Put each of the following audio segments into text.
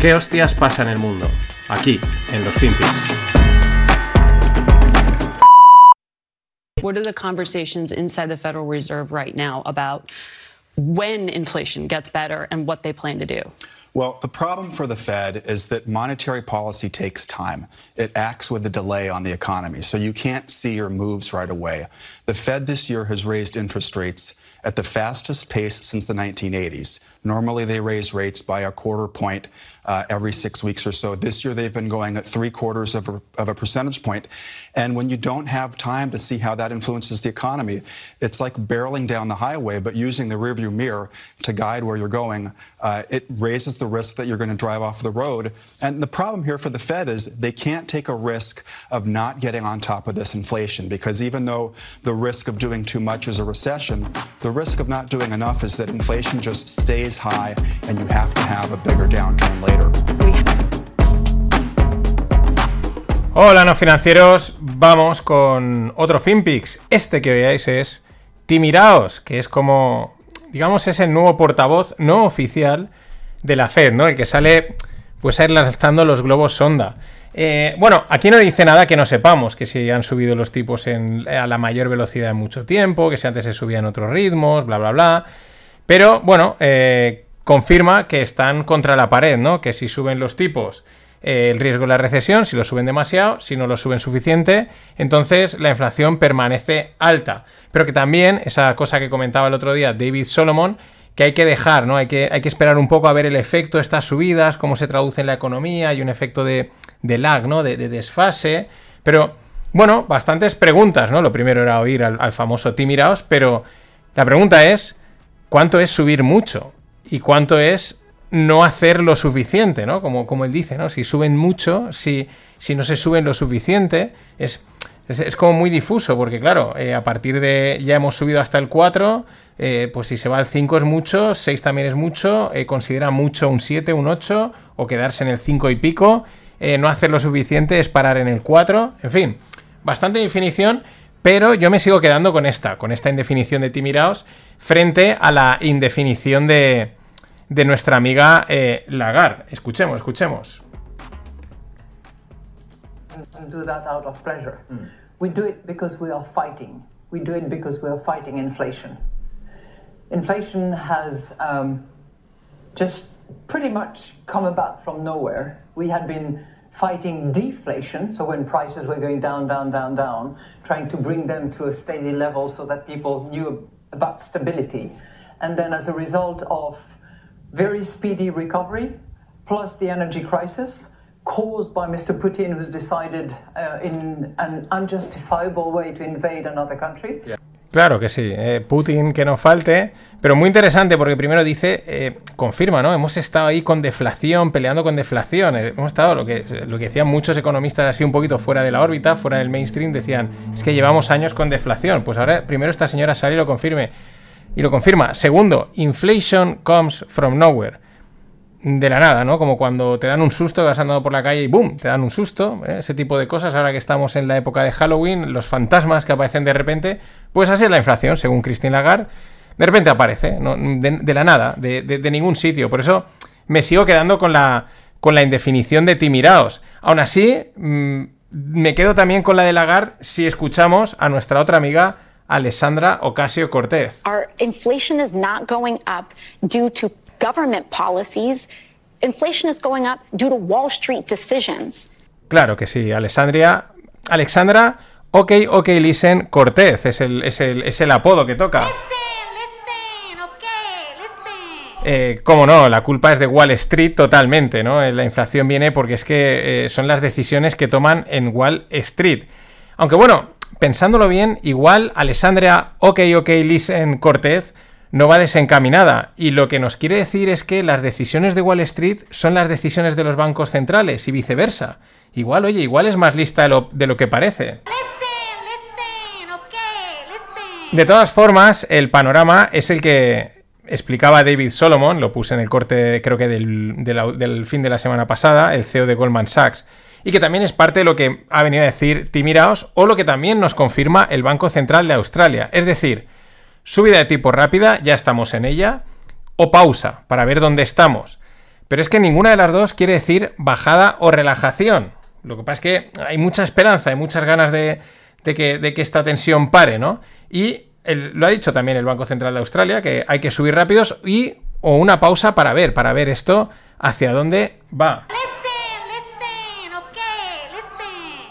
¿Qué hostias pasa en el mundo? Aquí, en los FinPix. What are the conversations inside the Federal Reserve right now about when inflation gets better and what they plan to do? Well, the problem for the Fed is that monetary policy takes time. It acts with a delay on the economy, so you can't see your moves right away. The Fed this year has raised interest rates at the fastest pace since the 1980s. Normally, they raise rates by a quarter point uh, every six weeks or so. This year, they've been going at three quarters of a, of a percentage point. And when you don't have time to see how that influences the economy, it's like barreling down the highway, but using the rearview mirror to guide where you're going. Uh, it raises the risk that you're going to drive off the road. And the problem here for the Fed is they can't take a risk of not getting on top of this inflation because even though the risk of doing too much is a recession, the risk of not doing enough is that inflation just stays high and you have to have a bigger downturn later. Hola, no financieros. Vamos con otro FinPix. Este que veáis es Timiraos, que es como, digamos, es el nuevo portavoz no oficial de la Fed, ¿no? El que sale, pues, a ir los globos sonda. Eh, bueno, aquí no dice nada que no sepamos, que si han subido los tipos a la mayor velocidad en mucho tiempo, que si antes se subían otros ritmos, bla, bla, bla. Pero bueno, eh, confirma que están contra la pared, ¿no? Que si suben los tipos, eh, el riesgo de la recesión, si lo suben demasiado, si no lo suben suficiente, entonces la inflación permanece alta. Pero que también, esa cosa que comentaba el otro día David Solomon, que hay que dejar, ¿no? Hay que, hay que esperar un poco a ver el efecto de estas subidas, cómo se traduce en la economía, hay un efecto de, lag, ¿no? De, desfase. Pero, bueno, bastantes preguntas, ¿no? Lo primero era oír al, famoso Timiraos, pero la pregunta es, cuánto es subir mucho y cuánto es no hacer lo suficiente, ¿no? Como, como él dice, ¿no? Si suben mucho, si, si no se suben lo suficiente, es, es, como muy difuso, porque claro, eh, a partir de ya hemos subido hasta el 4, eh, pues si se va al 5 es mucho, 6 también es mucho, eh, considera mucho un 7, un 8, o quedarse en el 5 y pico, no hacer lo suficiente es parar en el 4, en fin, bastante definición, pero yo me sigo quedando con esta, con esta indefinición de Timiraos, frente a la indefinición de, de nuestra amiga eh, Lagarde. Escuchemos, escuchemos. do that out of pleasure. Mm. We do it because we are fighting. We do it because we are fighting inflation. Inflation has um, just pretty much come about from nowhere. We had been fighting deflation, so when prices were going down, down, down, down, trying to bring them to a steady level so that people knew about stability. And then, as a result of very speedy recovery, plus the energy crisis caused by Mr. Putin, who's decided uh, in an unjustifiable way to invade another country. Yeah. Claro que sí, eh, Putin que no falte, pero muy interesante porque primero dice, eh, confirma, ¿no? Hemos estado ahí con deflación, peleando con deflación, eh, hemos estado, lo que, lo que decían muchos economistas así un poquito fuera de la órbita, fuera del mainstream, decían, es que llevamos años con deflación, pues ahora primero esta señora sale y lo confirme, y lo confirma. Segundo, inflation comes from nowhere de la nada, ¿no? Como cuando te dan un susto, vas andando por la calle y ¡boom! Te dan un susto, ¿eh? ese tipo de cosas. Ahora que estamos en la época de Halloween, los fantasmas que aparecen de repente, pues así es la inflación, según Christine Lagarde. De repente aparece, de, la nada, de, ningún sitio. Por eso me sigo quedando con la, con la indefinición de Timiraos. Aún así, mm, me quedo también con la de Lagarde si escuchamos a nuestra otra amiga, Alessandra Ocasio Cortez. Our inflation is not going up due to government policies. Inflation is going up due to Wall Street decisions. Claro que sí, Alessandria. Alexandra, ok, ok, listen, Cortez es el, es el, es el apodo que toca. Eh, cómo no, la culpa es de Wall Street totalmente, ¿no? La inflación viene porque es que eh, son las decisiones que toman en Wall Street. Aunque bueno, pensándolo bien, igual Alessandria, ok, ok, listen, Cortez no va desencaminada. Y lo que nos quiere decir es que las decisiones de Wall Street son las decisiones de los bancos centrales y viceversa. Igual, oye, igual es más lista de lo, que parece. De todas formas, el panorama es el que explicaba David Solomon, lo puse en el corte creo que del, del fin de la semana pasada, el CEO de Goldman Sachs, y que también es parte de lo que ha venido a decir Timiraos o lo que también nos confirma el Banco Central de Australia. Es decir, subida de tipo rápida, ya estamos en ella, o pausa, para ver dónde estamos. Pero es que ninguna de las dos quiere decir bajada o relajación. Lo que pasa es que hay mucha esperanza, hay muchas ganas de, que, esta tensión pare, ¿no? Y lo ha dicho también el Banco Central de Australia, que hay que subir rápidos y o una pausa para ver, para ver esto hacia dónde va.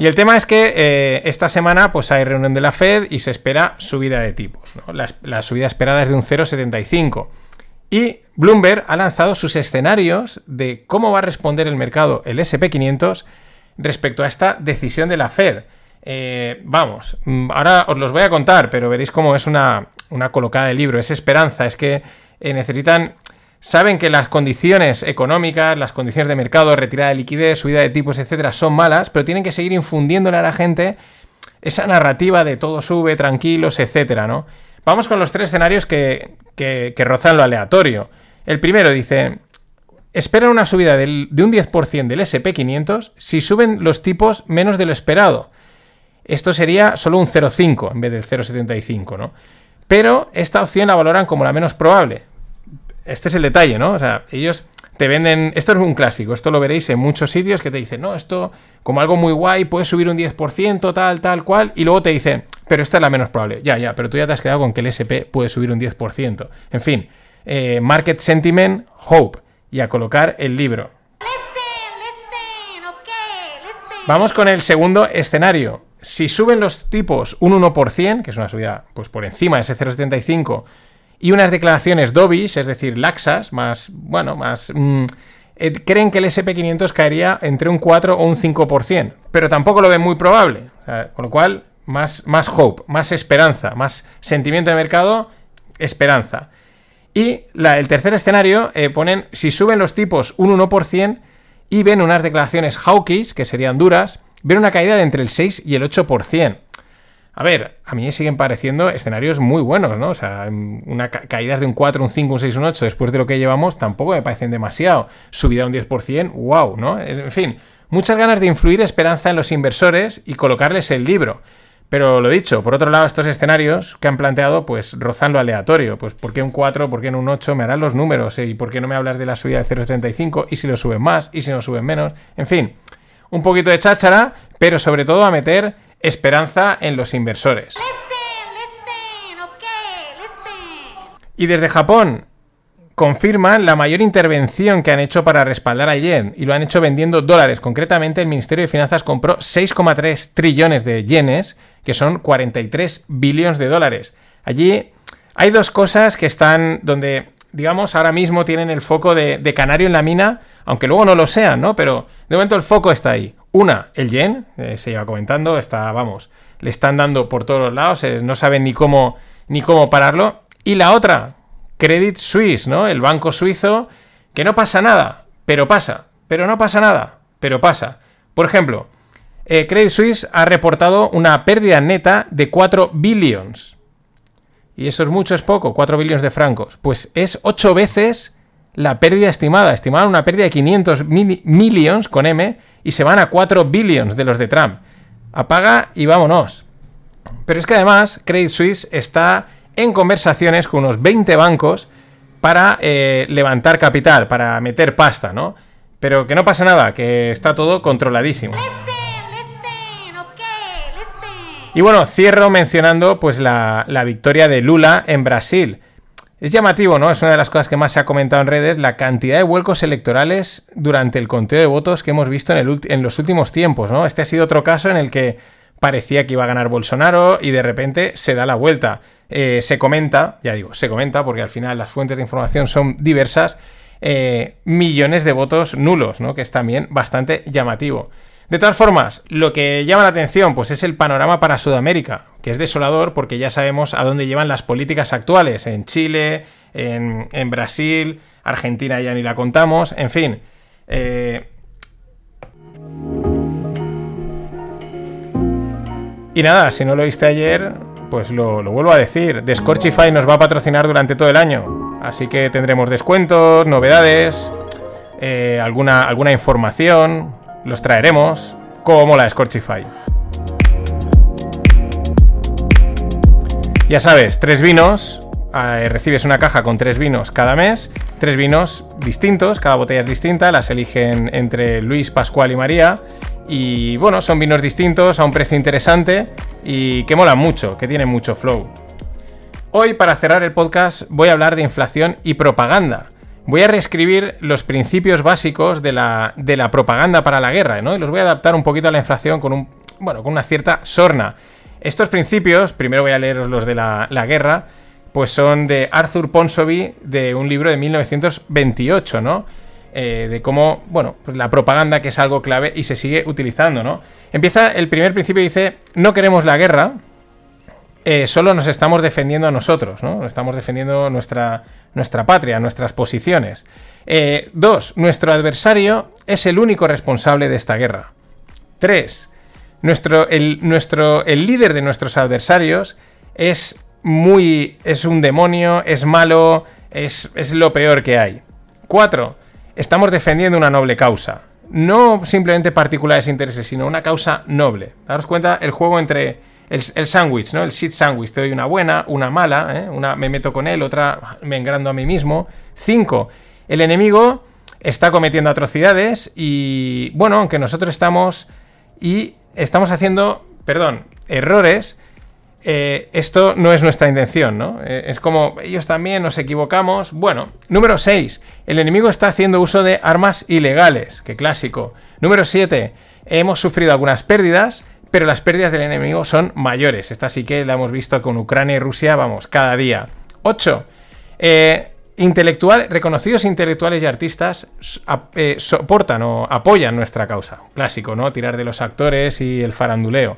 Y el tema es que eh, esta semana pues hay reunión de la Fed y se espera subida de tipos. La, subida esperada es de un 0,75. Y Bloomberg ha lanzado sus escenarios de cómo va a responder el mercado, el SP500, respecto a esta decisión de la Fed. Eh, vamos, mm, ahora os los voy a contar, pero veréis cómo es una, una colocada de libro, es esperanza, es que eh, necesitan saben que las condiciones económicas, las condiciones de mercado, retirada de liquidez, subida de tipos, etcétera, son malas, pero tienen que seguir infundiéndole a la gente esa narrativa de todo sube, tranquilos, etcétera, ¿no? Vamos con los tres escenarios que, que, rozan lo aleatorio. El primero dice: esperan una subida de un 10% del SP500 si suben los tipos menos de lo esperado. Esto sería solo un 0,5 en vez del 0,75, ¿no? Pero esta opción la valoran como la menos probable este es el detalle, ¿no? O sea, ellos te venden. Esto es un clásico, esto lo veréis en muchos sitios que te dicen, no, esto como algo muy guay, puedes subir un 10%, tal, tal, cual, y luego te dicen, pero esta es la menos probable. Ya, ya, pero tú ya te has quedado con que el SP puede subir un 10%. En fin, eh, Market Sentiment, Hope, y a colocar el libro. Vamos con el segundo escenario. Si suben los tipos un 1%, que es una subida pues por encima de ese 0,75, y unas declaraciones dovish, es decir, laxas, más, bueno, más... Mm, eh, creen que el SP500 caería entre un 4 o un 5%, pero tampoco lo ven muy probable. con lo cual, más, más hope, más esperanza, más sentimiento de mercado, esperanza. Y el tercer escenario eh, ponen, si suben los tipos un 1% y ven unas declaraciones hawkish, que serían duras, ven una caída de entre el 6 y el 8%. A ver, a mí siguen pareciendo escenarios muy buenos, ¿no? O sea, una caídas de un 4, un 5, un 6, un 8 después de lo que llevamos tampoco me parecen demasiado. Subida un 10%, wow, ¿no? En fin, muchas ganas de influir esperanza en los inversores y colocarles el libro. Pero lo dicho, por otro lado, estos escenarios que han planteado, pues rozan lo aleatorio. Pues ¿por qué un 4? ¿Por qué no un 8? Me harán los números. ¿eh? ¿Y por qué no me hablas de la subida de 0,75? ¿Y si lo suben más? ¿Y si no suben menos? En fin, un poquito de cháchara, pero sobre todo a meter esperanza en los inversores. Y desde Japón confirman la mayor intervención que han hecho para respaldar al yen y lo han hecho vendiendo dólares. Concretamente, el Ministerio de Finanzas compró 6,3 trillones de yenes, que son 43 billones de dólares. Allí hay dos cosas que están donde, digamos, ahora mismo tienen el foco de, canario en la mina, aunque luego no lo sean, ¿no? Pero de momento el foco está ahí. Una, el yen, eh, se iba comentando, está, vamos, le están dando por todos los lados, eh, no saben ni cómo, ni cómo pararlo. Y la otra, Credit Suisse, ¿no? El banco suizo, que no pasa nada, pero pasa, pero no pasa nada, pero pasa. Por ejemplo, eh, Credit Suisse ha reportado una pérdida neta de 4 billions. Y eso es mucho, es poco, 4 billones de francos. Pues es 8 veces la pérdida estimada. Estimaban una pérdida de 500 millions con M y se van a 4 billions de los de Trump. Apaga y vámonos. Pero es que además Credit Suisse está en conversaciones con unos 20 bancos para eh, levantar capital, para meter pasta, ¿no? Pero que no pasa nada, que está todo controladísimo. Y bueno, cierro mencionando pues la, la victoria de Lula en Brasil. Es llamativo, ¿no? Es una de las cosas que más se ha comentado en redes, la cantidad de vuelcos electorales durante el conteo de votos que hemos visto en, los últimos tiempos, ¿no? Este ha sido otro caso en el que parecía que iba a ganar Bolsonaro y de repente se da la vuelta. Eh, se comenta, ya digo, se comenta porque al final las fuentes de información son diversas, eh, millones de votos nulos, ¿no? Que es también bastante llamativo. De todas formas, lo que llama la atención pues es el panorama para Sudamérica, que es desolador porque ya sabemos a dónde llevan las políticas actuales, en Chile, en, Brasil, Argentina ya ni la contamos, en fin. Eh, y nada, si no lo viste ayer, pues lo, vuelvo a decir. Scorchify nos va a patrocinar durante todo el año. Así que tendremos descuentos, novedades, eh, alguna, alguna información, los traeremos como la Scorchify. Ya sabes, tres vinos, eh, recibes una caja con tres vinos cada mes, tres vinos distintos, cada botella es distinta, las eligen entre Luis, Pascual y María. Y bueno, son vinos distintos a un precio interesante y que molan mucho, que tienen mucho flow. Hoy, para cerrar el podcast, voy a hablar de inflación y propaganda. Voy a reescribir los principios básicos de la, de la propaganda para la guerra, ¿no? Y los voy a adaptar un poquito a la inflación con un. Bueno, con una cierta sorna. Estos principios, primero voy a leeros los de la, la guerra, pues son de Arthur Ponsonby, de un libro de 1928, ¿no? Eh, de cómo, bueno, pues la propaganda que es algo clave y se sigue utilizando, ¿no? Empieza el primer principio dice, no queremos la guerra, eh, solo nos estamos defendiendo a nosotros, ¿no? Estamos defendiendo nuestra, nuestra patria, nuestras posiciones. Eh, dos, nuestro adversario es el único responsable de esta guerra. Tres, nuestro, el, nuestro, el líder de nuestros adversarios es muy. es un demonio, es malo, es, es lo peor que hay. Cuatro, estamos defendiendo una noble causa. No simplemente particulares intereses, sino una causa noble. Daros cuenta el juego entre el, sándwich, ¿no? El shit sándwich. Te doy una buena, una mala, ¿eh? una me meto con él, otra me engrando a mí mismo. Cinco, el enemigo está cometiendo atrocidades y, bueno, aunque nosotros estamos y estamos haciendo, perdón, errores, eh, esto no es nuestra intención, ¿no? Eh, es como ellos también nos equivocamos. Bueno, número 6. El enemigo está haciendo uso de armas ilegales. Qué clásico. Número 7. Hemos sufrido algunas pérdidas, pero las pérdidas del enemigo son mayores. Esta sí que la hemos visto con Ucrania y Rusia, vamos, cada día. 8. Eh, reconocidos intelectuales y artistas soportan o apoyan nuestra causa. Clásico, ¿no? Tirar de los actores y el faranduleo.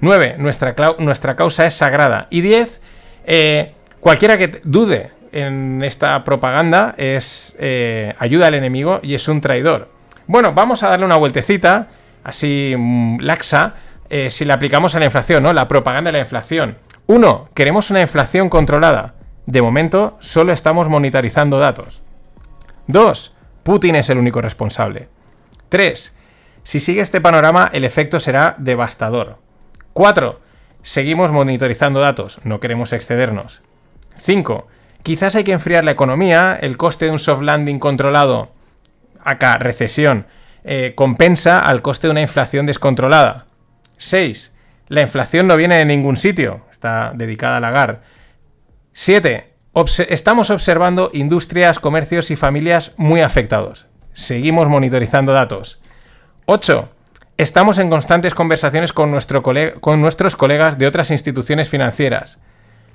9. Nuestra, nuestra causa es sagrada. Y 10. Eh, cualquiera que dude en esta propaganda es eh, ayuda al enemigo y es un traidor. Bueno, vamos a darle una vueltecita, así mm, laxa, eh, si la aplicamos a la inflación, ¿no? La propaganda de la inflación. 1. Queremos una inflación controlada. De momento, solo estamos monitorizando datos. 2. Putin es el único responsable. 3. Si sigue este panorama, el efecto será devastador. 4. Seguimos monitorizando datos, no queremos excedernos. 5. Quizás hay que enfriar la economía, el coste de un soft landing controlado, acá recesión, eh, compensa al coste de una inflación descontrolada. 6. La inflación no viene de ningún sitio, está dedicada a Lagarde. 7. estamos observando industrias, comercios y familias muy afectados. Seguimos monitorizando datos. 8. Estamos en constantes conversaciones con, nuestro con nuestros colegas de otras instituciones financieras.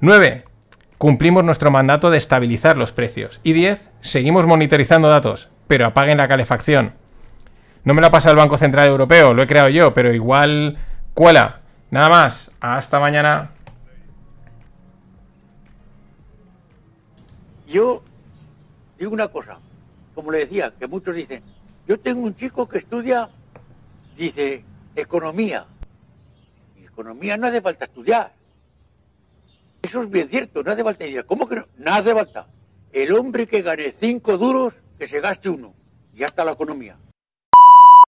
9. Cumplimos nuestro mandato de estabilizar los precios. Y 10. Seguimos monitorizando datos, pero apaguen la calefacción. No me lo ha pasado el Banco Central Europeo, lo he creado yo, pero igual cuela. Nada más. Hasta mañana. Yo digo una cosa, como le decía, que muchos dicen, yo tengo un chico que estudia dice economía. Y economía no hace falta estudiar. Eso es bien cierto, no hace falta. ¿Cómo que no? No hace falta. El hombre que gane cinco duros, que se gaste uno. Y ya está la economía.